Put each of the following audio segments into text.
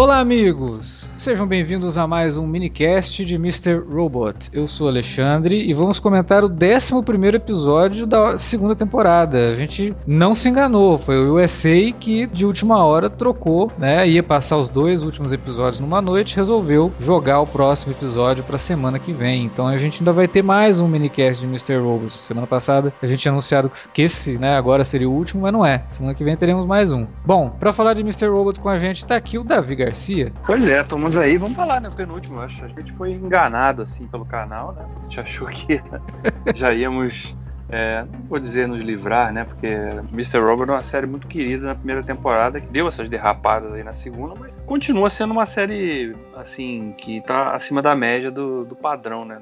Olá, amigos! Sejam bem-vindos a mais um minicast de Mr. Robot. Eu sou Alexandre e vamos comentar o 11 episódio da segunda temporada. A gente não se enganou, foi o USA que de última hora trocou, né? Ia passar os dois últimos episódios numa noite, resolveu jogar o próximo episódio para semana que vem. Então a gente ainda vai ter mais um minicast de Mr. Robot. Semana passada a gente tinha anunciado que esse, né, agora seria o último, mas não é. Semana que vem teremos mais um. Bom, para falar de Mr. Robot com a gente tá aqui o Davi Garcia. Pois é, estamos aí, vamos falar, né? O penúltimo, acho. A gente foi enganado, assim, pelo canal, né? A gente achou que já íamos. É, não vou dizer nos livrar, né? Porque Mr. Robot é uma série muito querida na primeira temporada, que deu essas derrapadas aí na segunda, mas continua sendo uma série, assim, que tá acima da média do, do padrão, né?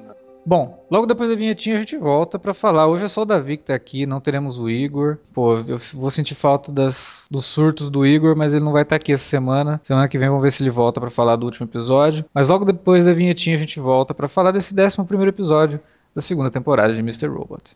Bom, logo depois da vinhetinha a gente volta para falar. Hoje é só o Davi que tá aqui, não teremos o Igor. Pô, eu vou sentir falta das, dos surtos do Igor, mas ele não vai estar tá aqui essa semana. Semana que vem vamos ver se ele volta para falar do último episódio. Mas logo depois da vinhetinha a gente volta para falar desse 11 primeiro episódio da segunda temporada de Mr. Robot.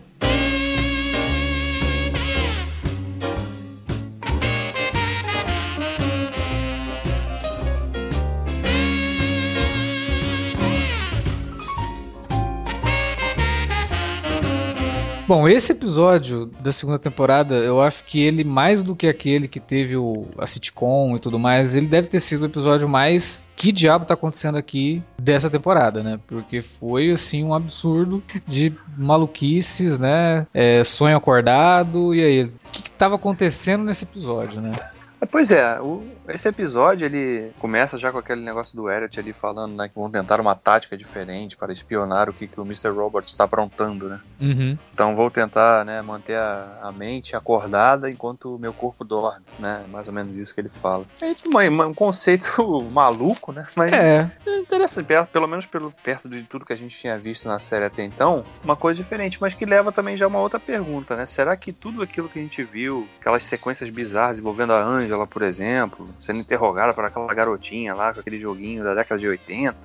Bom, esse episódio da segunda temporada, eu acho que ele, mais do que aquele que teve o, a sitcom e tudo mais, ele deve ter sido o episódio mais que diabo tá acontecendo aqui dessa temporada, né? Porque foi, assim, um absurdo de maluquices, né? É, sonho acordado, e aí, o que, que tava acontecendo nesse episódio, né? Pois é, o, esse episódio ele começa já com aquele negócio do Elliot ali falando, né, que vão tentar uma tática diferente para espionar o que, que o Mr. Robert está aprontando, né? Uhum. Então vou tentar, né, manter a, a, mente acordada enquanto o meu corpo dorme, né? Mais ou menos isso que ele fala. É um, um conceito maluco, né? Mas é. é interessante, pelo menos pelo, perto de tudo que a gente tinha visto na série até então, uma coisa diferente, mas que leva também já uma outra pergunta, né? Será que tudo aquilo que a gente viu, aquelas sequências bizarras envolvendo a Angela, por exemplo, sendo interrogada por aquela garotinha lá com aquele joguinho da década de 80.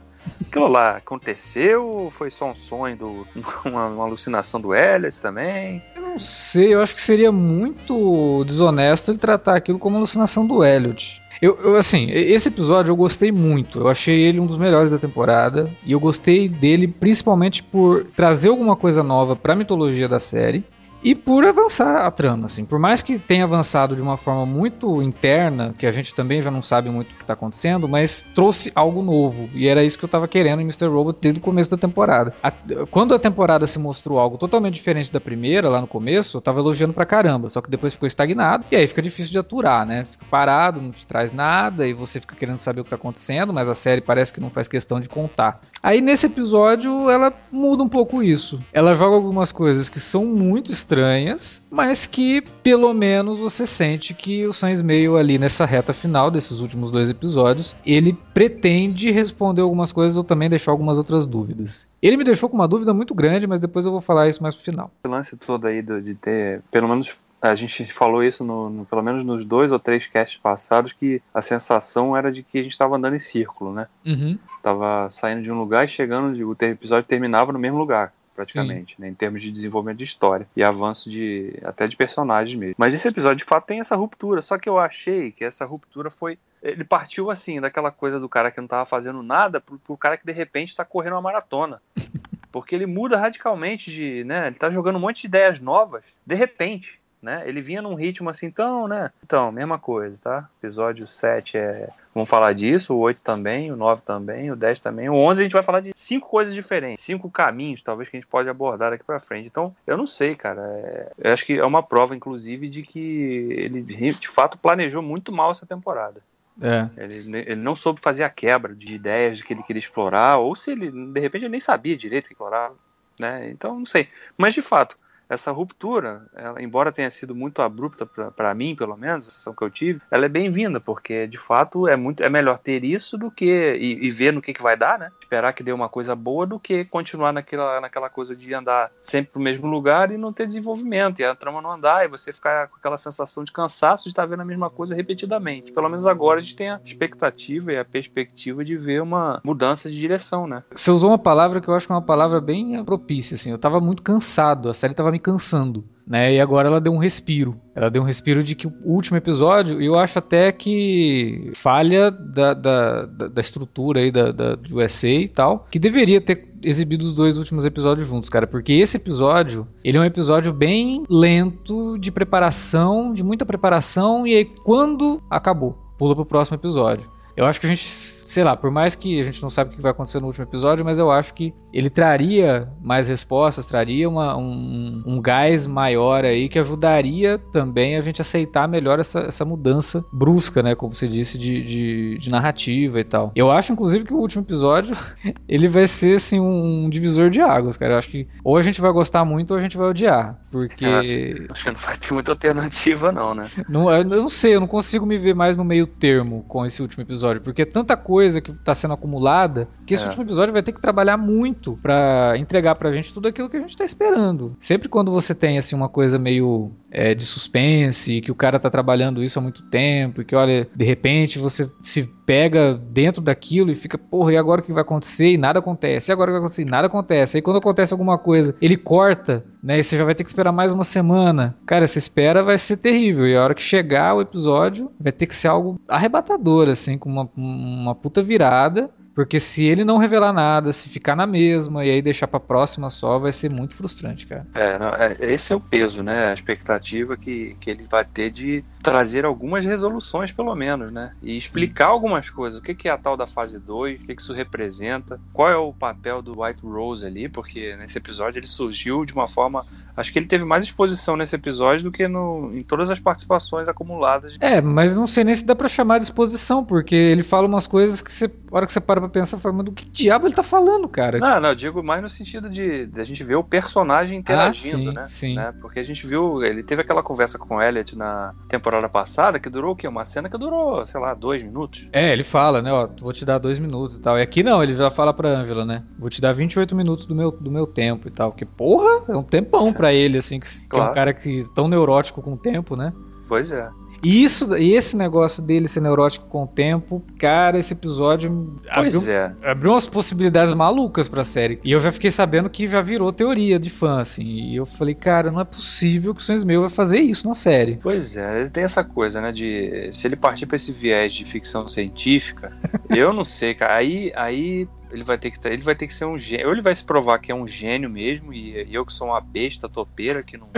Aquilo lá aconteceu foi só um sonho, do, uma, uma alucinação do Elliot também? Eu não sei, eu acho que seria muito desonesto ele tratar aquilo como alucinação do Elliot. Eu, eu, assim, esse episódio eu gostei muito. Eu achei ele um dos melhores da temporada. E eu gostei dele principalmente por trazer alguma coisa nova pra mitologia da série e por avançar a trama, assim. Por mais que tenha avançado de uma forma muito interna, que a gente também já não sabe muito o que está acontecendo, mas trouxe algo novo. E era isso que eu estava querendo em Mr. Robot desde o começo da temporada. A, quando a temporada se mostrou algo totalmente diferente da primeira, lá no começo, eu tava elogiando pra caramba. Só que depois ficou estagnado. E aí fica difícil de aturar, né? Fica parado, não te traz nada, e você fica querendo saber o que tá acontecendo, mas a série parece que não faz questão de contar. Aí nesse episódio, ela muda um pouco isso. Ela joga algumas coisas que são muito estranhas estranhas, mas que pelo menos você sente que o Sam Ismail ali nessa reta final desses últimos dois episódios, ele pretende responder algumas coisas ou também deixar algumas outras dúvidas. Ele me deixou com uma dúvida muito grande, mas depois eu vou falar isso mais pro final. O lance todo aí de ter, pelo menos a gente falou isso no, no, pelo menos nos dois ou três casts passados que a sensação era de que a gente estava andando em círculo, né? Uhum. Tava saindo de um lugar e chegando, o episódio terminava no mesmo lugar praticamente, né, em termos de desenvolvimento de história e avanço de até de personagens mesmo. Mas esse episódio de fato tem essa ruptura, só que eu achei que essa ruptura foi ele partiu assim daquela coisa do cara que não tava fazendo nada pro, pro cara que de repente tá correndo uma maratona. Porque ele muda radicalmente de, né, ele tá jogando um monte de ideias novas de repente né? Ele vinha num ritmo assim, então, né? Então, mesma coisa, tá? Episódio 7 é. Vamos falar disso, o 8 também, o 9 também, o 10 também. O 11 a gente vai falar de cinco coisas diferentes, cinco caminhos, talvez, que a gente pode abordar daqui pra frente. Então, eu não sei, cara. É... Eu acho que é uma prova, inclusive, de que ele de fato planejou muito mal essa temporada. É. Ele, ele não soube fazer a quebra de ideias que ele queria explorar, ou se ele, de repente, ele nem sabia direito que explorava. Né? Então, não sei. Mas, de fato, essa ruptura, ela, embora tenha sido muito abrupta para mim, pelo menos, a sensação que eu tive, ela é bem-vinda, porque de fato é muito é melhor ter isso do que e, e, ver no que, que vai dar, né? Esperar que dê uma coisa boa do que continuar naquela, naquela coisa de andar sempre pro mesmo lugar e não ter desenvolvimento, e a trama não andar, e você ficar com aquela sensação de cansaço de estar vendo a mesma coisa repetidamente. Pelo menos agora a gente tem a expectativa e a perspectiva de ver uma mudança de direção, né? Você usou uma palavra que eu acho que é uma palavra bem propícia, assim. Eu tava muito cansado, a série tava me cansando. Né, e agora ela deu um respiro. Ela deu um respiro de que o último episódio, eu acho até que falha da, da, da, estrutura aí da, da, USA e tal, que deveria ter exibido os dois últimos episódios juntos, cara, porque esse episódio, ele é um episódio bem lento, de preparação, de muita preparação, e aí quando acabou, pula pro próximo episódio. Eu acho que a gente sei lá, por mais que a gente não sabe o que vai acontecer no último episódio, mas eu acho que ele traria mais respostas, traria uma, um, um gás maior aí que ajudaria também a gente aceitar melhor essa, essa mudança brusca, né? Como você disse, de, de, de narrativa e tal. Eu acho, inclusive, que o último episódio ele vai ser assim um divisor de águas, cara. Eu acho que ou a gente vai gostar muito ou a gente vai odiar. Porque. É, acho que não vai ter muita alternativa, não, né? Não, eu não sei, eu não consigo me ver mais no meio termo com esse último episódio, porque é tanta coisa coisa que está sendo acumulada, que esse é. último episódio vai ter que trabalhar muito para entregar pra gente tudo aquilo que a gente tá esperando. Sempre quando você tem assim uma coisa meio é, de suspense, que o cara tá trabalhando isso há muito tempo, e que olha, de repente você se pega dentro daquilo e fica, porra, e agora o que vai acontecer? E nada acontece. E agora o que vai acontecer? E nada acontece. Aí quando acontece alguma coisa, ele corta, né? E você já vai ter que esperar mais uma semana. Cara, essa espera vai ser terrível. E a hora que chegar o episódio, vai ter que ser algo arrebatador, assim, com uma, uma puta virada. Porque se ele não revelar nada, se ficar na mesma e aí deixar pra próxima só, vai ser muito frustrante, cara. É, não, é esse é o peso, né? A expectativa que, que ele vai ter de trazer algumas resoluções, pelo menos, né? E explicar Sim. algumas coisas. O que, que é a tal da fase 2, o que, que isso representa, qual é o papel do White Rose ali, porque nesse episódio ele surgiu de uma forma. Acho que ele teve mais exposição nesse episódio do que no, em todas as participações acumuladas. É, mas não sei nem se dá pra chamar de exposição, porque ele fala umas coisas que você, a hora que você para pra pensar, fala, mas do que diabo ele tá falando, cara? Não, tipo... não, eu digo mais no sentido de, de a gente ver o personagem interagindo, ah, sim, né? Sim. né? Porque a gente viu, ele teve aquela conversa com o Elliot na temporada temporada passada, que durou o quê? Uma cena que durou, sei lá, dois minutos. É, ele fala, né, ó, vou te dar dois minutos e tal. E aqui não, ele já fala pra Angela, né? Vou te dar 28 minutos do meu, do meu tempo e tal. Que porra, é um tempão pra ele, assim, que, claro. que é um cara que tão neurótico com o tempo, né? Pois é. E isso, e esse negócio dele ser neurótico com o tempo, cara, esse episódio pois abriu, é. abriu umas possibilidades malucas pra série. E eu já fiquei sabendo que já virou teoria de fã, assim. E eu falei, cara, não é possível que o Sam Smith vai fazer isso na série. Pois é, ele tem essa coisa, né, de se ele partir pra esse viés de ficção científica, eu não sei, cara. Aí, aí ele vai ter que ele vai ter que ser um gênio. Ou ele vai se provar que é um gênio mesmo, e, e eu que sou uma besta topeira que não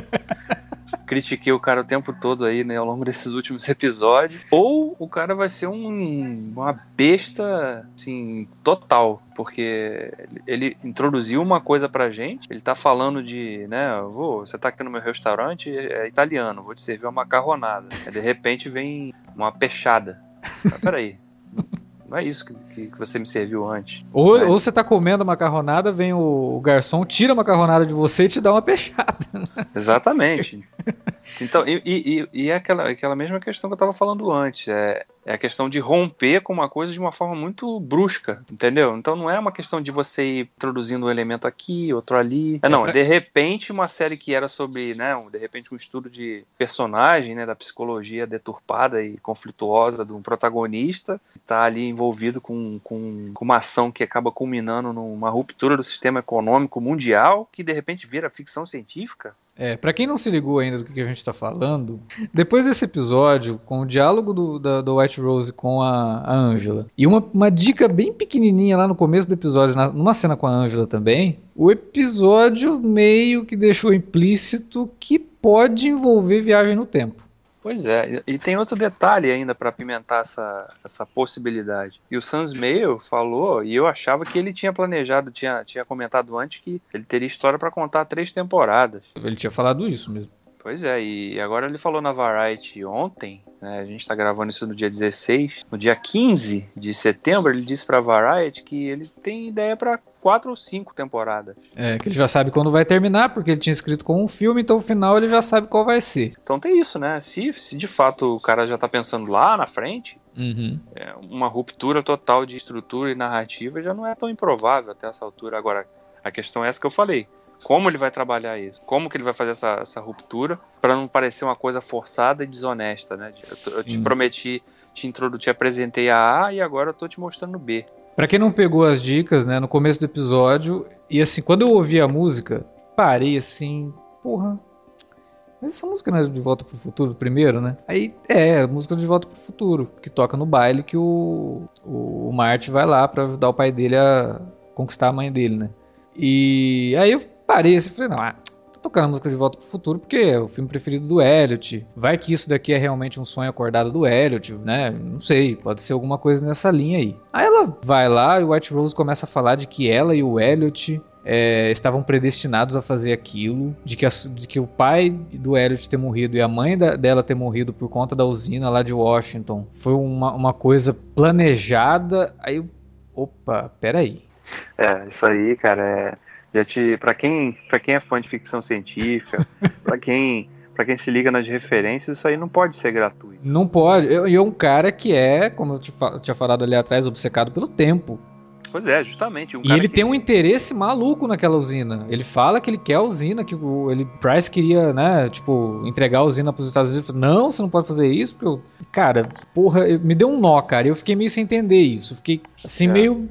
critiquei o cara o tempo todo aí, né, ao longo desses últimos episódios. Ou o cara vai ser um, uma besta, assim, total. Porque ele introduziu uma coisa pra gente, ele tá falando de, né, vou, você tá aqui no meu restaurante, é italiano, vou te servir uma macarronada. Aí, de repente vem uma peixada. Mas, peraí, não é isso que, que, que você me serviu antes. Ou, ou você tá comendo macarronada, vem o, o, garçom, tira a macarronada de você e te dá uma peixada. Exatamente. Então, e, e, e é aquela, aquela mesma questão que eu estava falando antes. É, é a questão de romper com uma coisa de uma forma muito brusca, entendeu? Então não é uma questão de você ir introduzindo um elemento aqui, outro ali. É, não, de repente uma série que era sobre, né, um, de repente um estudo de personagem, né, da psicologia deturpada e conflituosa de um protagonista, tá ali envolvido com, com, com uma ação que acaba culminando numa ruptura do sistema econômico mundial, que de repente vira ficção científica. É, para quem não se ligou ainda do que a gente tá falando, depois desse episódio, com o diálogo do, da, do White Rose com a, a Angela, e uma, uma dica bem pequenininha lá no começo do episódio, na, numa cena com a Angela também, o episódio meio que deixou implícito que pode envolver viagem no tempo. Pois é, e tem outro detalhe ainda para apimentar essa, essa possibilidade. E o Sans Mail falou, e eu achava que ele tinha planejado, tinha, tinha comentado antes que ele teria história para contar três temporadas. Ele tinha falado isso mesmo. Pois é, e agora ele falou na Variety ontem, né, a gente está gravando isso no dia 16, no dia 15 de setembro, ele disse pra Variety que ele tem ideia para quatro ou cinco temporadas. É, que ele já sabe quando vai terminar, porque ele tinha escrito com um filme, então o final ele já sabe qual vai ser. Então tem isso, né? Se, se de fato o cara já tá pensando lá na frente, Uhum. é, uma ruptura total de estrutura e narrativa já não é tão improvável até essa altura. Agora, a questão é essa que eu falei. Como ele vai trabalhar isso? Como que ele vai fazer essa, essa ruptura para não parecer uma coisa forçada e desonesta, né? Eu, eu te prometi, te introdu, te apresentei a A e agora eu tô te mostrando B. Pra quem não pegou as dicas, né, no começo do episódio, e assim, quando eu ouvi a música, parei assim, porra. Mas essa música não é de Volta pro Futuro primeiro, né? Aí é, a música de Volta pro Futuro, que toca no baile que o, o, o Marty vai lá pra ajudar o pai dele a conquistar a mãe dele, né? E aí eu parei assim, falei, não, ah, tô tocando a música de Volta pro Futuro porque é o filme preferido do Elliot. Vai que isso daqui é realmente um sonho acordado do Elliot, né? Não sei, pode ser alguma coisa nessa linha aí. Aí ela vai lá e o White Rose começa a falar de que ela e o Elliot é, estavam predestinados a fazer aquilo, de que, a- de que o pai do Elliot ter morrido e a mãe da- dela ter morrido por conta da usina lá de Washington foi uma, uma coisa planejada. Aí eu, opa, peraí. É, isso aí, cara, é. Já te. Pra quem, pra quem é fã de ficção científica, pra quem. Pra quem se liga nas referências, isso aí não pode ser gratuito. Não pode. E é um cara que é, como eu te eu tinha falado ali atrás, obcecado pelo tempo. Pois é, justamente. Um E ele que- tem um interesse maluco naquela usina. Ele fala que ele quer a usina, que o ele, Price queria, né, tipo, entregar a usina pros Estados Unidos. Não, você não pode fazer isso, porque eu... Cara, porra, me deu um nó, cara. e Eu fiquei meio sem entender isso. Fiquei, assim, É. meio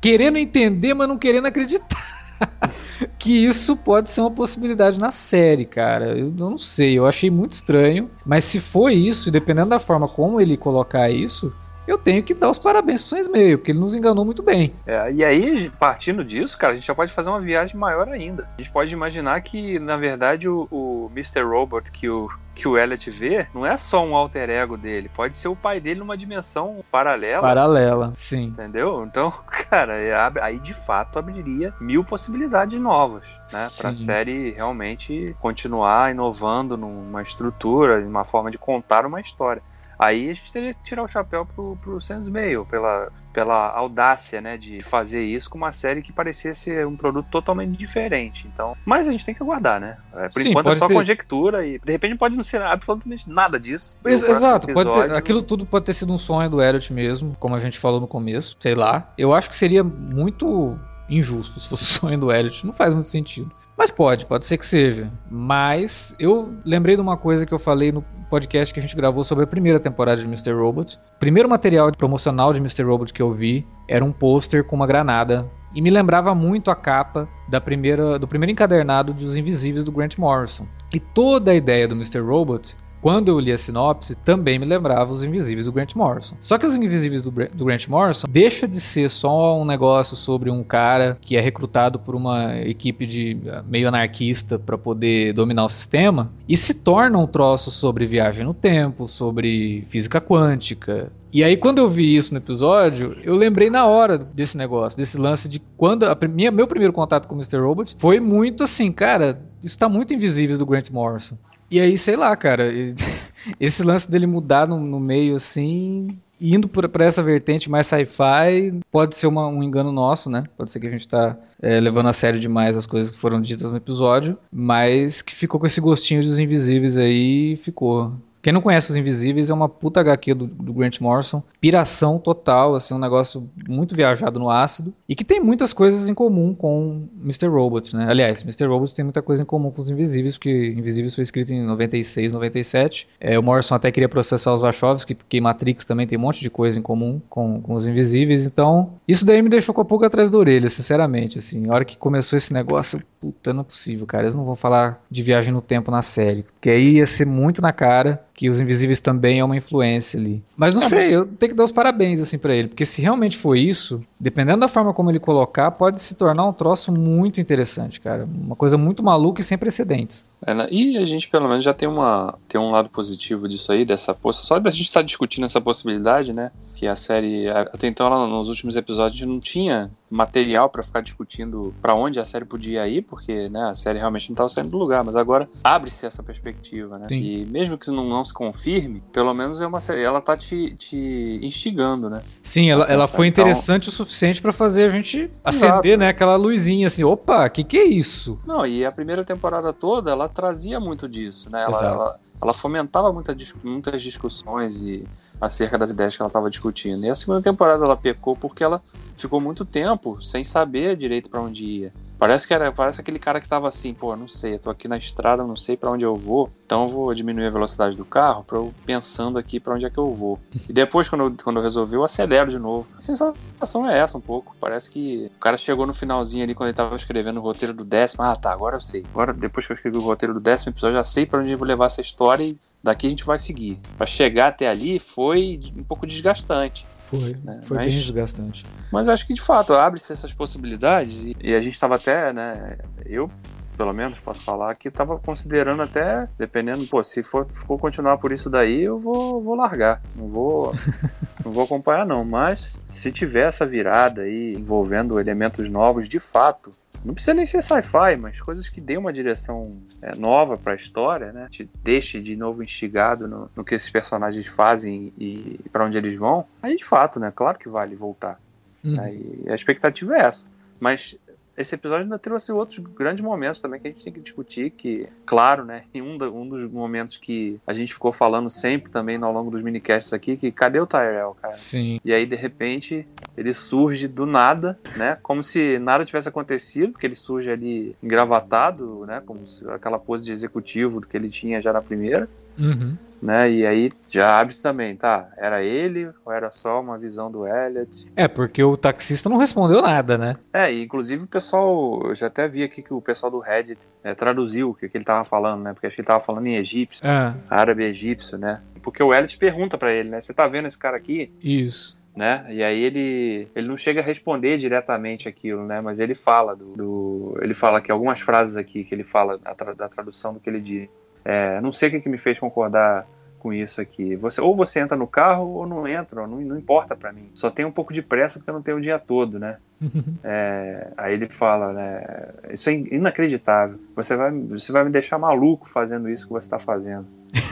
querendo entender, mas não querendo acreditar. que isso pode ser uma possibilidade na série, cara. Eu não sei, eu achei muito estranho. Mas se for isso, e dependendo da forma como ele colocar isso, eu tenho que dar os parabéns pro Sam Meio, porque ele nos enganou muito bem. É, e aí, partindo disso, cara, a gente já pode fazer uma viagem maior ainda. A gente pode imaginar que, na verdade, o, o Mr. Robot que o, que o Elliot vê não é só um alter ego dele, pode ser o pai dele numa dimensão paralela. Paralela, sim. Entendeu? Então, cara, é, aí de fato abriria mil possibilidades novas, né? Pra Sim. série realmente continuar inovando numa estrutura, numa forma de contar uma história. Aí a gente teria que tirar o chapéu pro, pro Sans Mail, pela, pela audácia, né, de fazer isso com uma série que parecia ser um produto totalmente diferente. Então, mas a gente tem que aguardar, né? É, por Sim, enquanto é só ter- conjectura e de repente pode não ser absolutamente nada disso. Ex- Exato, pode ter- aquilo tudo pode ter sido um sonho do Elliot mesmo, como a gente falou no começo, sei lá. Eu acho que seria muito injusto se fosse o sonho do Elliot, não faz muito sentido. Mas pode, pode ser que seja. Mas eu lembrei de uma coisa que eu falei no podcast que a gente gravou sobre a primeira temporada de Mr. Robot. O primeiro material promocional de Mr. Robot que eu vi era um pôster com uma granada. E me lembrava muito a capa da primeira, do primeiro encadernado de Os Invisíveis do Grant Morrison. E toda a ideia do Mr. Robot quando eu li a sinopse, também me lembrava os Invisíveis do Grant Morrison. Só que os Invisíveis do, do Grant Morrison deixa de ser só um negócio sobre um cara que é recrutado por uma equipe de eh, meio anarquista para poder dominar o sistema e se torna um troço sobre viagem no tempo, sobre física quântica. E aí, quando eu vi isso no episódio, eu lembrei na hora desse negócio, desse lance de quando a, minha, meu primeiro contato com o Mr. Robot foi muito assim, cara, isso tá muito Invisíveis do Grant Morrison. E aí, sei lá, cara, esse lance dele mudar no, no meio assim, indo pra essa vertente mais sci-fi, pode ser uma- um engano nosso, né? Pode ser que a gente tá é, levando a sério demais as coisas que foram ditas no episódio, mas que ficou com esse gostinho dos invisíveis aí, ficou. Quem não conhece Os Invisíveis é uma puta HQ do, do Grant Morrison, piração total, assim, um negócio muito viajado no ácido, e que tem muitas coisas em comum com Mr. Robot, né? Aliás, Mr. Robot tem muita coisa em comum com Os Invisíveis, porque Invisíveis foi escrito em 96, 97. É, o Morrison até queria processar os Wachowski, porque Matrix também tem um monte de coisa em comum com, com Os Invisíveis, então isso daí me deixou com a pulga atrás da orelha, sinceramente, assim. A hora que começou esse negócio, puta, não é possível, cara, eles não vão falar de viagem no tempo na série, porque aí ia ser muito na cara que Os Invisíveis também é uma influência ali. Mas não Ah, sei, mas- eu tenho que dar os parabéns, assim, pra ele, porque se realmente for isso, dependendo da forma como ele colocar, pode se tornar um troço muito interessante, cara. Uma coisa muito maluca e sem precedentes. É, né? E a gente pelo menos já tem, uma, tem um lado positivo disso aí, dessa só da gente estar discutindo essa possibilidade, né? Que a série até então ela, nos últimos episódios não tinha material para ficar discutindo para onde a série podia ir, porque né, a série realmente não estava saindo do lugar, mas agora abre-se essa perspectiva, né? Sim. E mesmo que não, não, se confirme, pelo menos é uma série, ela tá te, te instigando, né? Sim, ela, ela foi então interessante então... o suficiente para fazer a gente acender, Exato. né, aquela luzinha assim, opa, que que é isso? Não, e a primeira temporada toda ela trazia muito disso, né? Ela, ela, ela, fomentava muita, muitas discussões e acerca das ideias que ela estava discutindo. E a segunda temporada ela pecou porque ela ficou muito tempo sem saber direito para onde ia. Parece que era, parece aquele cara que tava assim, pô, não sei, eu tô aqui na estrada, não sei para onde eu vou, então eu vou diminuir a velocidade do carro para eu pensando aqui para onde é que eu vou. E depois quando eu, quando eu resolvi, eu acelero de novo. A sensação é essa um pouco. Parece que o cara chegou no finalzinho ali quando ele tava escrevendo o roteiro do décimo, ah, tá, agora eu sei. Agora depois que eu escrevi o roteiro do décimo episódio, já sei para onde eu vou levar essa história e daqui a gente vai seguir. Para chegar até ali foi um pouco desgastante. Foi, né? foi mas, bem desgastante. Mas acho que de fato abre-se essas possibilidades e, e a gente estava até, né? Eu pelo menos posso falar que estava considerando até, dependendo, pô, se for, for continuar por isso daí, eu vou, vou largar. Não vou, não vou acompanhar não. Mas se tiver essa virada aí envolvendo elementos novos, de fato, não precisa nem ser sci-fi, mas coisas que dêem uma direção é, nova para a história, né? Te deixe de novo instigado no, no que esses personagens fazem e, e para onde eles vão. Aí de fato, né? Claro que vale voltar. Uhum. Aí, a expectativa é essa. Mas esse episódio ainda trouxe outros grandes momentos também que a gente tem que discutir, que, claro, né, em um, um dos momentos que a gente ficou falando sempre também ao longo dos minicasts aqui, que cadê o Tyrell, cara? Sim. E aí, de repente, ele surge do nada, né, como se nada tivesse acontecido, porque ele surge ali engravatado, né, como se, aquela pose de executivo que ele tinha já na primeira. Uhum né? E aí já abre também, tá? Era ele ou era só uma visão do Elliot? É, porque o taxista não respondeu nada, né? É, e inclusive o pessoal, eu já até vi aqui que o pessoal do Reddit é, traduziu o que, que ele tava falando, né? Porque acho que ele tava falando em egípcio, é. árabe egípcio, né? Porque o Elliot pergunta para ele, né? Você tá vendo esse cara aqui? Isso né? E aí ele, ele não chega a responder diretamente aquilo, né? Mas ele fala do, do ele fala que algumas frases aqui que ele fala da, tradução do que ele diz. É, não sei o que, que me fez concordar com isso aqui. Você, ou você entra no carro ou não entra, não, não importa para mim. Só tem um pouco de pressa porque eu não tenho o dia todo, né? é, aí ele fala, né? Isso é inacreditável. Você vai, você vai me deixar maluco fazendo isso que você está fazendo.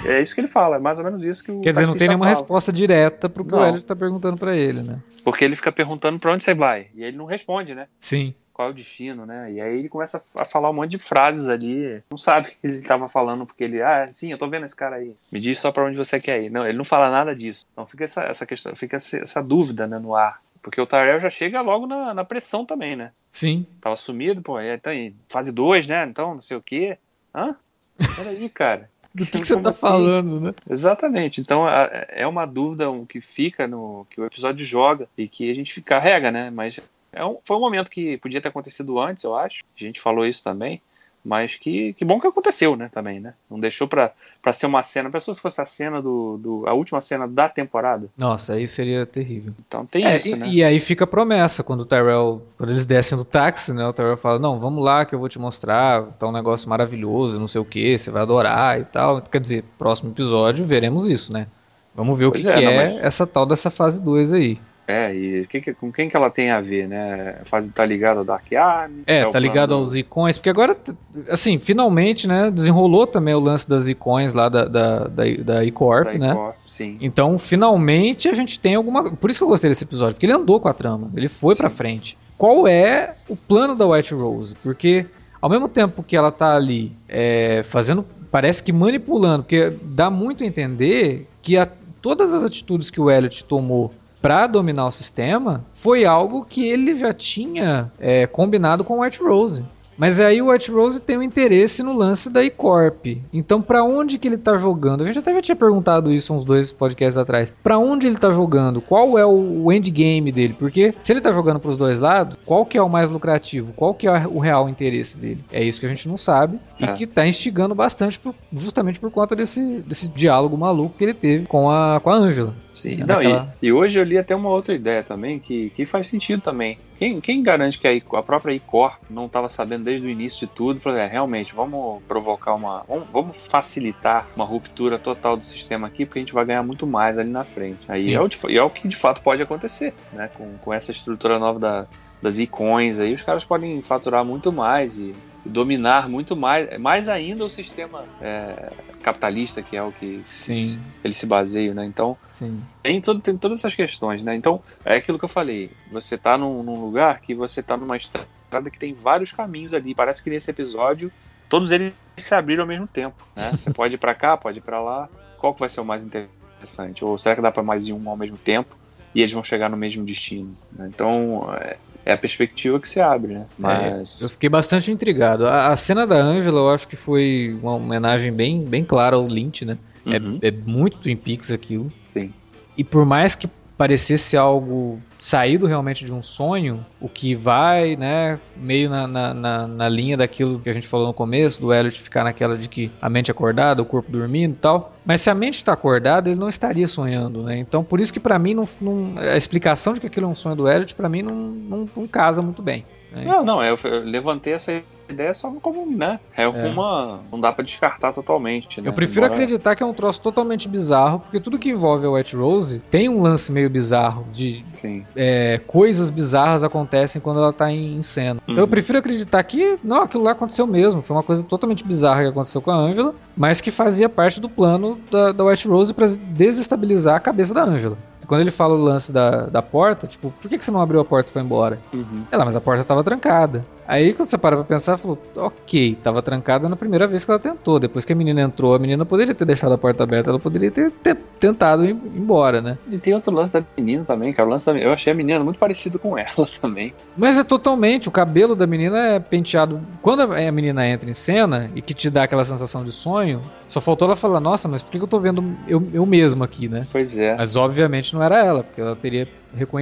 É isso que ele fala, é mais ou menos isso que o Quer dizer, não tem nenhuma fala. resposta direta pro que não. o Elliot tá perguntando para ele, né? Porque ele fica perguntando para onde você vai. E ele não responde, né? Sim qual é o destino, né? E aí ele começa a falar um monte de frases ali. Não sabe o que ele estava falando, porque ele, ah, sim, eu tô vendo esse cara aí. Me diz só para onde você quer ir. Não, ele não fala nada disso. Então fica essa, essa questão, fica essa dúvida né, no ar. Porque o Tyrell já chega logo na, na pressão também, né? Sim. Tava sumido, pô, é, tá aí, fase 2, né? Então, não sei o quê. Hã? Peraí, cara. Do que, que você tá assim? falando, né? Exatamente. Então é uma dúvida que fica no que o episódio joga e que a gente carrega, né? Mas é um, foi um momento que podia ter acontecido antes, eu acho. A gente falou isso também. Mas que, que bom que aconteceu, né? Também, né? Não deixou pra, pra ser uma cena. Pensou se fosse a cena do, do. a última cena da temporada? Nossa, aí seria terrível. Então tem é, isso, e, né? E aí fica a promessa, quando o Tyrell. Quando eles descem do táxi, né? O Tyrell fala: Não, vamos lá que eu vou te mostrar. Tá um negócio maravilhoso, não sei o que, você vai adorar e tal. Quer dizer, próximo episódio veremos isso, né? Vamos ver o que, é, que é mas... essa tal dessa fase 2 aí. É, e que, com quem que ela tem a ver, né? Faz, tá ligado ao Dark Army? É, é tá ligado aos icões, porque agora, assim, finalmente, né, desenrolou também o lance das icões lá da, da, da, da E-Corp, da né? sim. Então, finalmente, a gente tem alguma... Por isso que eu gostei desse episódio, porque ele andou com a trama, ele foi sim. pra frente. Qual é o plano da White Rose? Porque, ao mesmo tempo que ela tá ali é, fazendo, parece que manipulando, porque dá muito a entender que a, todas as atitudes que o Elliot tomou para dominar o sistema foi algo que ele já tinha é, combinado com White Rose. Mas aí o White Rose tem um interesse no lance da E-Corp. Então, para onde que ele tá jogando? A gente até já tinha perguntado isso uns dois podcasts atrás. Para onde ele tá jogando? Qual é o endgame dele? Porque se ele tá jogando pros dois lados, qual que é o mais lucrativo? Qual que é o real interesse dele? É isso que a gente não sabe e é. que tá instigando bastante por, justamente por conta desse, desse diálogo maluco que ele teve com a com a Angela. Sim, não, naquela... e, e, hoje eu li até uma outra ideia também que, que faz sentido também. Quem, quem garante que a, a própria E-Corp não estava sabendo desde o início de tudo, falei, é, realmente, vamos provocar uma. Vamos, vamos, facilitar uma ruptura total do sistema aqui, porque a gente vai ganhar muito mais ali na frente. Aí é o, é o, que de fato pode acontecer, né? Com, com essa estrutura nova da, das icões aí, os caras podem faturar muito mais e dominar muito mais, mais ainda o sistema é, capitalista, que é o que Sim. ele se baseia, né? Então, Sim. Tem, todo, tem todas essas questões, né? Então, é aquilo que eu falei. Você tá num, num lugar que você tá numa estrada que tem vários caminhos ali. Parece que nesse episódio, todos eles se abriram ao mesmo tempo, né? Você pode ir para cá, pode ir para lá. Qual que vai ser o mais interessante? Ou será que dá para mais de um ao mesmo tempo? E eles vão chegar no mesmo destino. Né? Então, é, é a perspectiva que se abre, né? É, Mas... É, eu fiquei bastante intrigado. A, a, cena da Angela eu acho que foi uma homenagem bem, bem clara ao Lynch, né? É, uhum. É, é, muito Twin Peaks aquilo. Sim. E por mais que parecesse algo saído realmente de um sonho, o que vai, né, meio na, na, na, na, linha daquilo que a gente falou no começo, do Elliot ficar naquela de que a mente acordada, o corpo dormindo e tal. Mas se a mente está acordada, ele não estaria sonhando, né? Então por isso que para mim não, não, a explicação de que aquilo é um sonho do Elliot para mim não, não, não casa muito bem. Né? Não, não, eu, eu levantei essa ideia só como, né? É, é. uma. Não dá para descartar totalmente. Né? Eu prefiro Embora... acreditar que é um troço totalmente bizarro, porque tudo que envolve a White Rose tem um lance meio bizarro de é, coisas bizarras acontecem quando ela tá em, cena. Então eu uhum. prefiro acreditar que não, aquilo lá aconteceu mesmo. Foi uma coisa totalmente bizarra que aconteceu com a Angela, mas que fazia parte do plano da, da White Rose para desestabilizar a cabeça da Angela quando ele fala o lance da, da porta, tipo, por que, que você não abriu a porta e foi embora? Uhum. Ela, mas a porta tava trancada. Aí quando você para pra pensar, falou, ok, tava trancada na primeira vez que ela tentou. Depois que a menina entrou, a menina poderia ter deixado a porta aberta, ela poderia ter, ter tentado ir embora, né? E tem outro lance da menina também, cara. O lance da, eu achei a menina muito parecida com ela também. Mas é totalmente, o cabelo da menina é penteado. Quando a menina entra em cena e que te dá aquela sensação de sonho, só faltou ela falar, nossa, mas por que eu tô vendo eu, eu mesmo aqui, né? Pois é. Mas obviamente não era ela, porque ela teria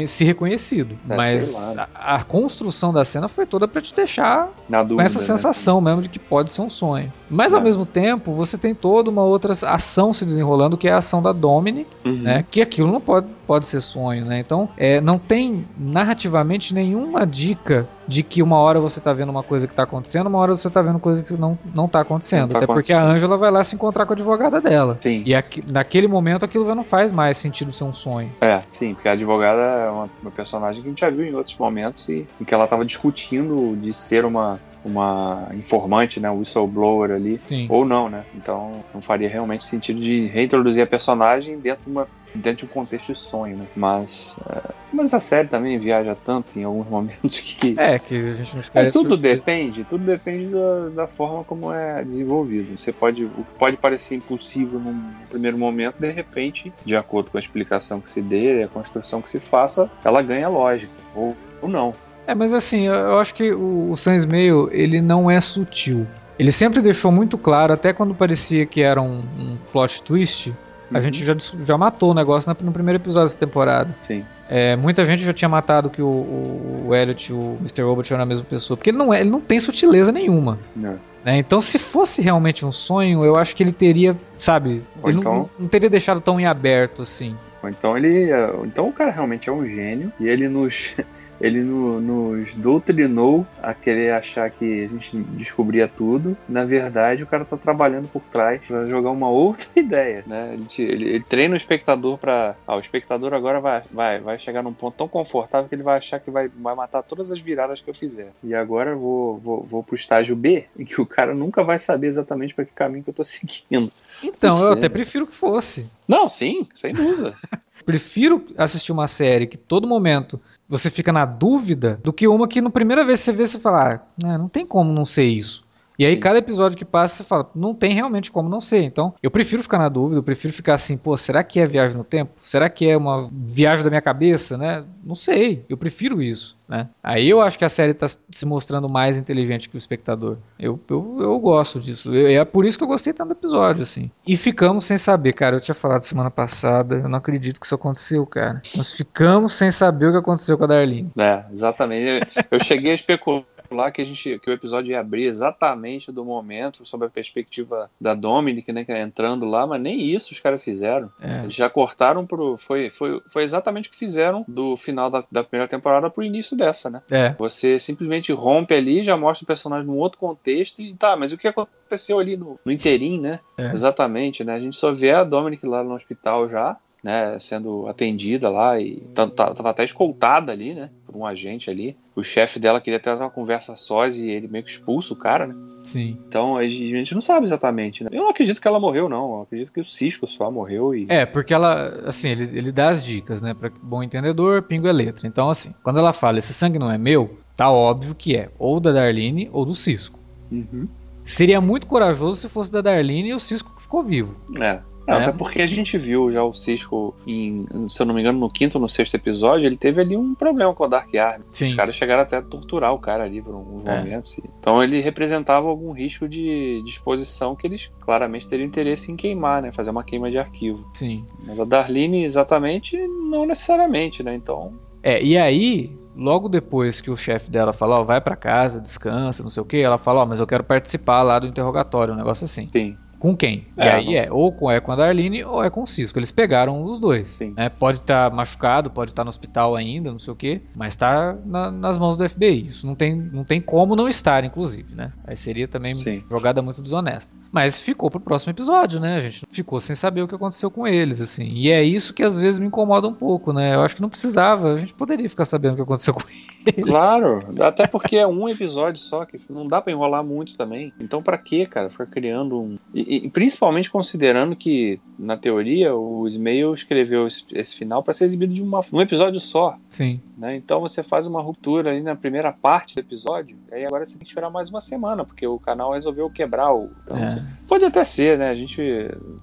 se reconhecido. É, mas a, a, construção da cena foi toda para te deixar dúvida, com essa né? sensação né? mesmo de que pode ser um sonho. Mas é. ao mesmo tempo, você tem toda uma outra ação se desenrolando, que é a ação da Dominic, uhum. né? Que aquilo não pode, pode ser sonho, né? Então, é, não tem narrativamente nenhuma dica de que uma hora você tá vendo uma coisa que tá acontecendo, uma hora você tá vendo coisa que não, não tá acontecendo. Não tá Até acontecendo. porque a Angela vai lá se encontrar com a advogada dela. Sim. E aqui, naquele momento aquilo já não faz mais sentido ser um sonho. É, sim, porque a advogada é uma, uma personagem que a gente já viu em outros momentos e, em que ela tava discutindo de ser uma, uma informante, né, whistleblower ali, sim. ou não, né? Então não faria realmente sentido de reintroduzir a personagem dentro de uma dentro de um contexto de sonho, né? Mas, é, mas a série também viaja tanto em alguns momentos que. É, que a gente não esquece. É, tudo depende, tudo depende da, da, forma como é desenvolvido. Você pode. O que pode parecer impossível num primeiro momento, de repente, de acordo com a explicação que se dê, a construção que se faça, ela ganha lógica. Ou, ou não. É, mas assim, eu acho que o, o Sans Meio, ele não é sutil. Ele sempre deixou muito claro, até quando parecia que era um, um plot twist, a uhum. gente já, já matou o negócio no primeiro episódio dessa temporada. Sim. É, muita gente já tinha matado que o, o, o Elliot e o Mr. Robot eram a mesma pessoa. Porque ele não, é, ele não tem sutileza nenhuma. Não. Né? Então, se fosse realmente um sonho, eu acho que ele teria, sabe? Ou ele então... não, não teria deixado tão em aberto assim. Ou então ele. É, então o cara realmente é um gênio e ele nos. Ele no, nos doutrinou a querer achar que a gente descobria tudo. Na verdade, o cara tá trabalhando por trás para jogar uma outra ideia, né? Ele, ele, ele treina o espectador para ah, o espectador agora vai, vai, vai chegar num ponto tão confortável que ele vai achar que vai, vai matar todas as viradas que eu fizer. E agora eu vou, vou, vou pro estágio B, em que o cara nunca vai saber exatamente para que caminho que eu tô seguindo. Então, eu até prefiro que fosse. Não, sim, sem dúvida. Prefiro assistir uma série que todo momento você fica na dúvida do que uma que na primeira vez você vê você fala, ah, não tem como não ser isso. E aí, Sim. cada episódio que passa, você fala, não tem realmente como não ser. Então, eu prefiro ficar na dúvida, eu prefiro ficar assim, pô, será que é viagem no tempo? Será que é uma viagem da minha cabeça, né? Não sei, eu prefiro isso, né? Aí eu acho que a série tá se mostrando mais inteligente que o espectador. Eu, eu, eu gosto disso. Eu, é por isso que eu gostei tanto do episódio, assim. E ficamos sem saber, cara. Eu tinha falado semana passada, eu não acredito que isso aconteceu, cara. Nós ficamos sem saber o que aconteceu com a Darlene. É, exatamente. Eu, eu cheguei a especular lá que a gente que o episódio ia abrir exatamente do momento, sob a perspectiva da Dominic, né, que é entrando lá, mas nem isso os caras fizeram. É. Eles já cortaram pro. Foi, foi, foi exatamente o que fizeram do final da, da primeira temporada pro início dessa, né? É. Você simplesmente rompe ali, já mostra o personagem num outro contexto e tá, mas o que aconteceu ali no, no interim, né? É. Exatamente, né? A gente só vê a Dominic lá no hospital já né, sendo atendida lá e estava até escoltada ali, né, por um agente ali. O chefe dela queria ter uma conversa sós e ele meio que expulsa o cara, né? Sim. Então a gente não sabe exatamente, né? Eu não acredito que ela morreu, não. Eu acredito que o Cisco só morreu e. É, porque ela, assim, ele, ele dá as dicas, né? Para bom entendedor, pingo é letra. Então, assim, quando ela fala esse sangue não é meu, tá óbvio que é ou da Darlene ou do Cisco. Uhum. Seria muito corajoso se fosse da Darlene e o Cisco ficou vivo. É. É, até porque a gente viu já o Cisco, em, se eu não me engano, no quinto ou no sexto episódio, ele teve ali um problema com a Dark Army. Sim, Os caras chegaram até a torturar o cara ali por alguns é. momentos. Então ele representava algum risco de, de exposição que eles claramente teriam interesse em queimar, né? Fazer uma queima de arquivo. Sim. Mas a Darlene, exatamente, não necessariamente, né? Então. É, e aí, logo depois que o chefe dela fala, ó, vai para casa, descansa, não sei o que, ela fala, ó, mas eu quero participar lá do interrogatório, um negócio assim. Sim com quem? É, e aí é ou com, é com a Darlene ou é com o Cisco. Eles pegaram os dois. Né? Pode estar tá machucado, pode estar tá no hospital ainda, não sei o quê, mas está na, nas mãos do FBI. Isso não tem, não tem como não estar, inclusive, né? Aí seria também Sim. jogada muito desonesta. Mas ficou pro próximo episódio, né? A gente ficou sem saber o que aconteceu com eles, assim. E é isso que às vezes me incomoda um pouco, né? Eu acho que não precisava, a gente poderia ficar sabendo o que aconteceu com eles. Claro, até porque é um episódio só, que não dá para enrolar muito também. Então para que, cara, ficar criando um. E, e, principalmente considerando que, na teoria, o Smail escreveu esse, esse final para ser exibido de uma, um episódio só. Sim. Né? Então você faz uma ruptura ali na primeira parte do episódio, e aí agora você tem que esperar mais uma semana, porque o canal resolveu quebrar o. Então, é. Pode até ser, né? A gente,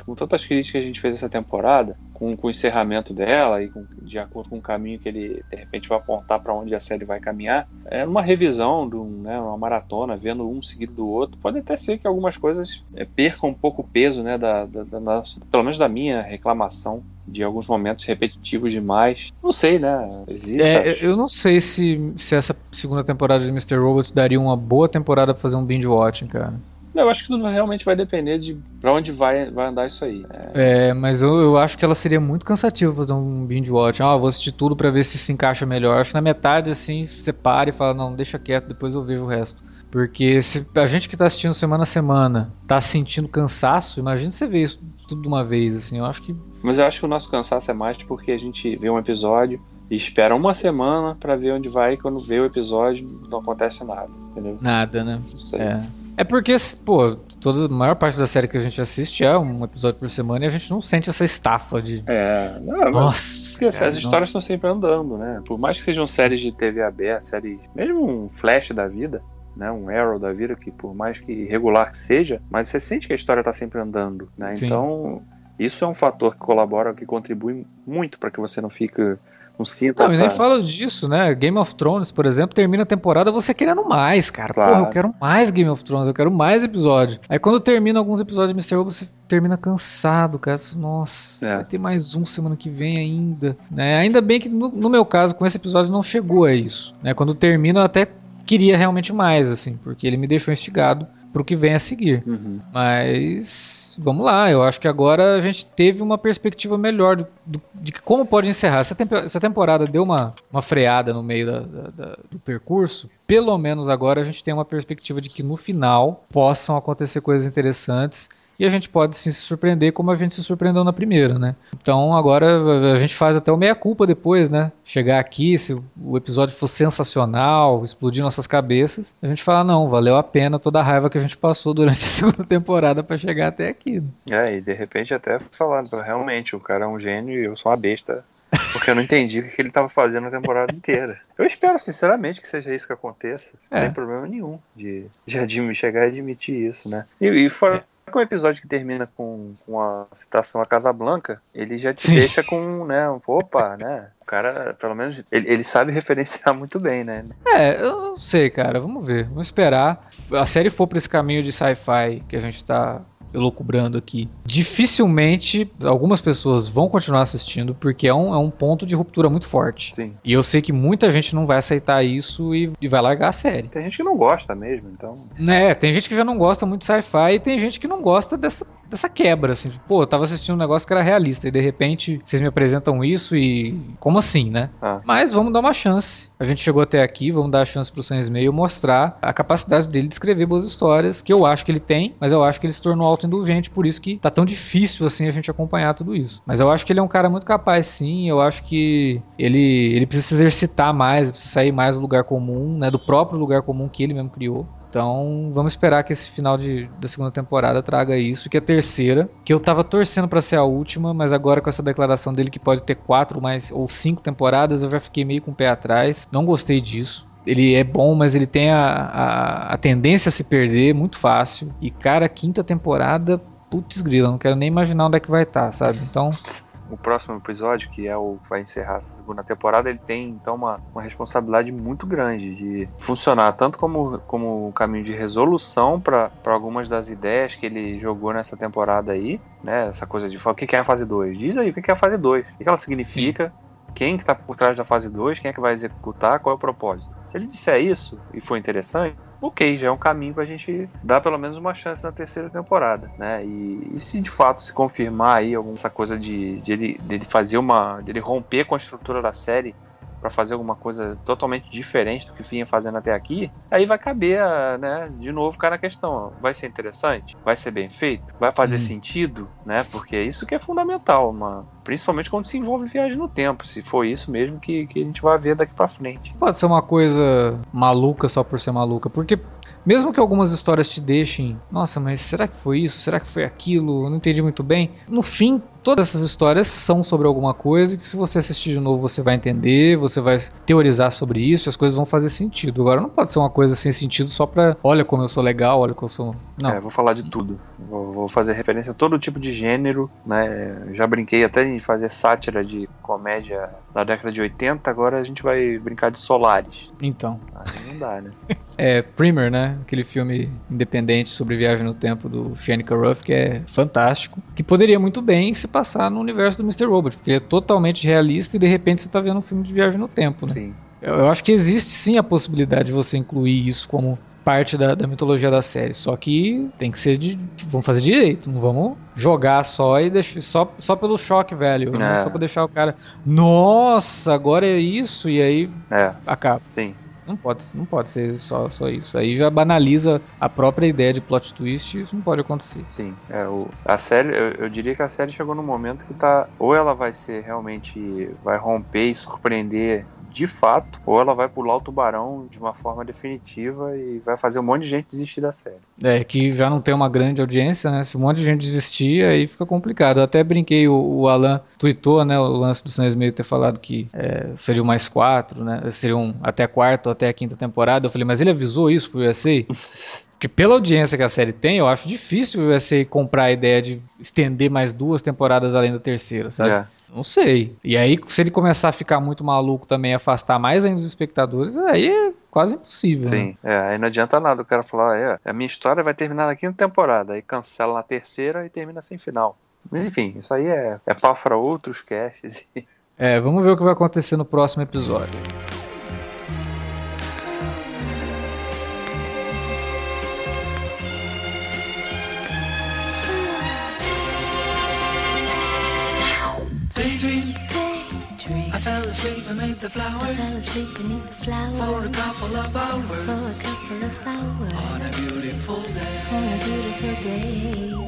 com tantas críticas que a gente fez essa temporada, com, com o encerramento dela e com, de acordo com o caminho que ele de repente vai apontar para onde a série vai caminhar, é uma revisão, de um, né, uma maratona, vendo um seguido do outro, pode até ser que algumas coisas é, percam um pouco o peso, né, da, da, da nossa, pelo menos da minha reclamação de alguns momentos repetitivos demais. Não sei, né? Existe, é, eu não sei se, se essa segunda temporada de Mr. Robots daria uma boa temporada pra fazer um binge watching, cara. Eu acho que tudo realmente vai depender de pra onde vai, vai andar isso aí. É, é mas eu, eu acho que ela seria muito cansativa fazer um binge watch. Ah, vou assistir tudo para ver se se encaixa melhor. Acho que na metade, assim, você para e fala, não, deixa quieto, depois eu vejo o resto. Porque se a gente que tá assistindo semana a semana tá sentindo cansaço, imagina você ver isso tudo de uma vez, assim, eu acho que. Mas eu acho que o nosso cansaço é mais porque a gente vê um episódio e espera uma semana para ver onde vai e quando vê o episódio não acontece nada, entendeu? Nada, né? Não sei. É. É porque, pô, toda a maior parte da série que a gente assiste é um episódio por semana e a gente não sente essa estafa de. É, não, nossa. Porque cara, as histórias estão sempre andando, né? Por mais que sejam séries de TV aberta, séries. Mesmo um flash da vida, né, um Arrow da vida, que por mais que irregular que seja, mas você sente que a história está sempre andando, né? Então, isso é um fator que colabora, que contribui muito para que você não fique não sinta não, essa... nem fala disso, né? Game of Thrones, por exemplo, termina a temporada você querendo mais, cara. Claro. Porra, eu quero mais Game of Thrones, eu quero mais episódio. Aí quando termina alguns episódios de Mr. Robot, você termina cansado, cara. Nossa, é. vai ter mais um semana que vem ainda. Né? Ainda bem que no, no meu caso, com esse episódio, não chegou a isso. Né? Quando termina, eu até queria realmente mais, assim, porque ele me deixou instigado pro que vem a seguir. Uhum. Mas vamos lá, eu acho que agora a gente teve uma perspectiva melhor do, do, de como pode encerrar. Essa, temp essa temporada deu uma, uma freada no meio da, da, da, do percurso. Pelo menos agora a gente tem uma perspectiva de que no final possam acontecer coisas interessantes e a gente pode sim se surpreender como a gente se surpreendeu na primeira, né? Então agora a gente faz até o meia-culpa depois, né? Chegar aqui, se o episódio for sensacional, explodir nossas cabeças, a gente fala, não, valeu a pena toda a raiva que a gente passou durante a segunda temporada para chegar até aqui. É, e de repente até falando, realmente, o cara é um gênio e eu sou uma besta. Porque eu não entendi o que ele estava fazendo a temporada inteira. Eu espero, sinceramente, que seja isso que aconteça. Não é. tem problema nenhum de, de chegar e admitir isso, né? E, e fora com o episódio que termina com, com a citação a Casa Blanca, ele já te Sim. deixa com, né, um, opa, né? O cara, pelo menos, ele, ele sabe referenciar muito bem, né? É, eu não sei, cara. Vamos ver. Vamos esperar. A série for pra esse caminho de sci-fi que a gente tá elocubrando aqui. Dificilmente algumas pessoas vão continuar assistindo porque é um, é um ponto de ruptura muito forte. Sim. E eu sei que muita gente não vai aceitar isso e, e vai largar a série. Tem gente que não gosta mesmo, então. Né, tem gente que já não gosta muito de sci-fi e tem gente que não gosta dessa, dessa quebra, assim. Pô, eu tava assistindo um negócio que era realista e de repente vocês me apresentam isso e. Como assim, né? Ah. Mas vamos dar uma chance. A gente chegou até aqui, vamos dar a chance pro Sam Ismail mostrar a capacidade dele de escrever boas histórias, que eu acho que ele tem, mas eu acho que ele se tornou autoindulgente, por isso que tá tão difícil assim a gente acompanhar tudo isso. Mas eu acho que ele é um cara muito capaz, sim. Eu acho que ele, ele precisa se exercitar mais, precisa sair mais do lugar comum, né? Do próprio lugar comum que ele mesmo criou. Então, vamos esperar que esse final de, da segunda temporada traga isso, que a terceira, que eu tava torcendo para ser a última, mas agora com essa declaração dele que pode ter quatro mais ou cinco temporadas, eu já fiquei meio com o pé atrás. Não gostei disso. Ele é bom, mas ele tem a, a, a tendência a se perder muito fácil. E, cara, quinta temporada, putz grila, não quero nem imaginar onde é que vai estar, sabe? Então, o próximo episódio, que é o que vai encerrar essa segunda temporada, ele tem então uma, uma responsabilidade muito grande de funcionar tanto como, como um caminho de resolução para algumas das ideias que ele jogou nessa temporada aí, né? Essa coisa de o que é a fase 2? Diz aí o que é a fase 2, o que ela significa, Sim. quem que tá por trás da fase 2, quem é que vai executar, qual é o propósito. Se ele disser isso e for interessante, ok, já é um caminho pra gente dar pelo menos uma chance na terceira temporada, né? E, e se de fato se confirmar aí alguma essa coisa de, de, ele, de ele fazer uma. de ele romper com a estrutura da série para fazer alguma coisa totalmente diferente do que vinha fazendo até aqui, aí vai caber, né, de novo ficar na questão, vai ser interessante? Vai ser bem feito? Vai fazer hum. sentido, né? Porque é isso que é fundamental, uma, principalmente quando se envolve viagem no tempo, se for isso mesmo que, que a gente vai ver daqui para frente. Pode ser uma coisa maluca só por ser maluca, porque mesmo que algumas histórias te deixem, nossa, mas será que foi isso? Será que foi aquilo? Eu não entendi muito bem. No fim, todas essas histórias são sobre alguma coisa que se você assistir de novo você vai entender, você vai teorizar sobre isso, as coisas vão fazer sentido. Agora não pode ser uma coisa sem sentido só pra, olha como eu sou legal, olha como eu sou. Não. É, vou falar de tudo. Vou, vou fazer referência a todo tipo de gênero, né? Já brinquei até em fazer sátira de comédia da década de 80, agora a gente vai brincar de Solares. Então. Aí não dá, né? é, Primer, né? Aquele filme independente sobre viagem no tempo do Shanika Ruff, que é fantástico, que poderia muito bem se passar no universo do Mr. Robot, porque ele é totalmente realista e de repente você está vendo um filme de viagem no tempo, né? Sim. Eu, eu acho que existe sim a possibilidade de você incluir isso como parte da, da, mitologia da série. Só que tem que ser de. Vamos fazer direito. Não vamos jogar só e deixar. Só, só pelo choque, velho. É. Só pra deixar o cara. Nossa, agora é isso. E aí é. acaba. Sim. Não pode, não pode ser só, só isso. Aí já banaliza a própria ideia de plot twist isso não pode acontecer. Sim, é, o, a série, eu, eu, diria que a série chegou num momento que tá. Ou ela vai ser realmente. vai romper e surpreender de fato, ou ela vai pular o tubarão de uma forma definitiva e vai fazer um monte de gente desistir da série. É, que já não tem uma grande audiência, né? Se um monte de gente desistir, aí fica complicado. Eu até brinquei, o, o Alan tweetou, né, o lance do Sam Smith ter falado que é, seriam mais quatro, né? Seriam até quarta ou até a quinta temporada. Eu falei, mas ele avisou isso pro USA? Porque pela audiência que a série tem, eu acho difícil você comprar a ideia de estender mais duas temporadas além da terceira, sabe? É. Não sei. E aí, se ele começar a ficar muito maluco também, afastar mais ainda os espectadores, aí é quase impossível. Sim, né? é, aí não adianta nada o cara falar, é, a minha história vai terminar na quinta temporada, aí cancela na terceira e termina sem final. Mas enfim, isso aí é, é para outros casts. É, vamos ver o que vai acontecer no próximo episódio. The flowers. I fell asleep beneath the flowers for a couple of hours. For a couple of hours on a beautiful day. On a beautiful day.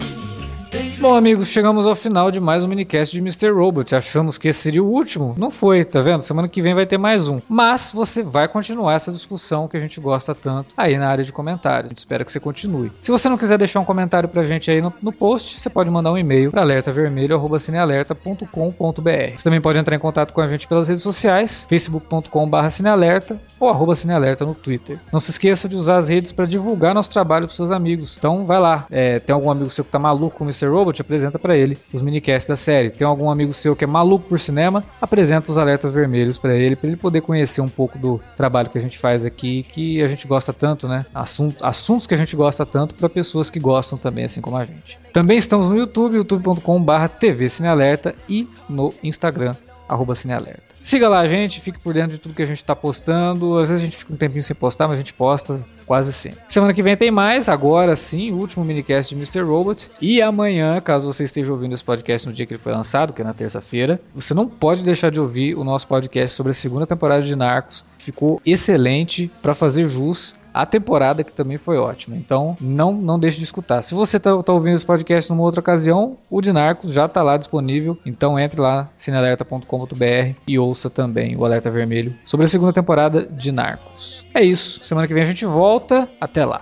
Bom, amigos, chegamos ao final de mais um minicast de Mr. Robot. Achamos que esse seria o último. Não foi, tá vendo? Semana que vem vai ter mais um. Mas você vai continuar essa discussão que a gente gosta tanto aí na área de comentários. A gente espera que você continue. Se você não quiser deixar um comentário pra gente aí no, no post, você pode mandar um e-mail para alertavermelho.cinealerta.com.br. Você também pode entrar em contato com a gente pelas redes sociais, facebook.com.br cinealerta ou arroba Cinealerta no Twitter. Não se esqueça de usar as redes para divulgar nosso trabalho para seus amigos. Então vai lá. É, tem algum amigo seu que tá maluco com o Mr. Robot? Apresenta para ele os minicasts da série. Tem algum amigo seu que é maluco por cinema? Apresenta os alertas vermelhos para ele, para ele poder conhecer um pouco do trabalho que a gente faz aqui, que a gente gosta tanto, né? Assuntos, assuntos que a gente gosta tanto para pessoas que gostam também, assim como a gente. Também estamos no YouTube, youtube.com.br TV Cinealerta e no Instagram, arroba Cinealerta. Siga lá a gente, fique por dentro de tudo que a gente está postando. Às vezes a gente fica um tempinho sem postar, mas a gente posta quase sempre. Semana que vem tem mais, agora sim, o último minicast de Mr. Robot. E amanhã, caso você esteja ouvindo esse podcast no dia que ele foi lançado, que é na terça-feira, você não pode deixar de ouvir o nosso podcast sobre a segunda temporada de Narcos. Ficou excelente para fazer jus a temporada que também foi ótima. Então, não não deixe de escutar. Se você está tá ouvindo esse podcast numa outra ocasião, o de Narcos já está lá disponível. Então, entre lá, cinealerta.com.br e ouça também o Alerta Vermelho sobre a segunda temporada de Narcos. É isso. Semana que vem a gente volta. Até lá.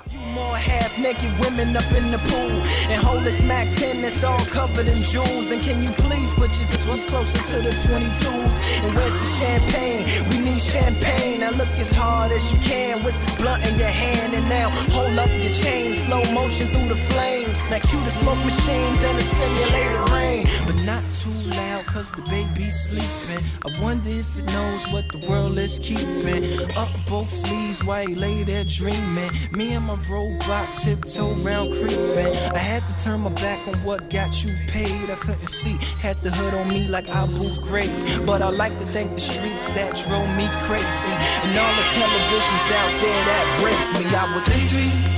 Naked women up in the pool and hold a smack 10 that's all covered in jewels. And can you please put your ones closer to the 22s? And where's the champagne? We need champagne. Now look as hard as you can with this blunt in your hand. And now hold up your chain, slow motion through the flames. Now cue the smoke machines and the simulated rain. But not too loud, cause the baby's sleeping. I wonder if it knows what the world is keeping. Up both sleeves while he lay there dreaming. Me and my robot tiptoe round creeping. I had to turn my back on what got you paid. I couldn't see, had the hood on me like I Abu Ghraib. But I like to thank the streets that drove me crazy. And all the televisions out there that breaks me. I was angry.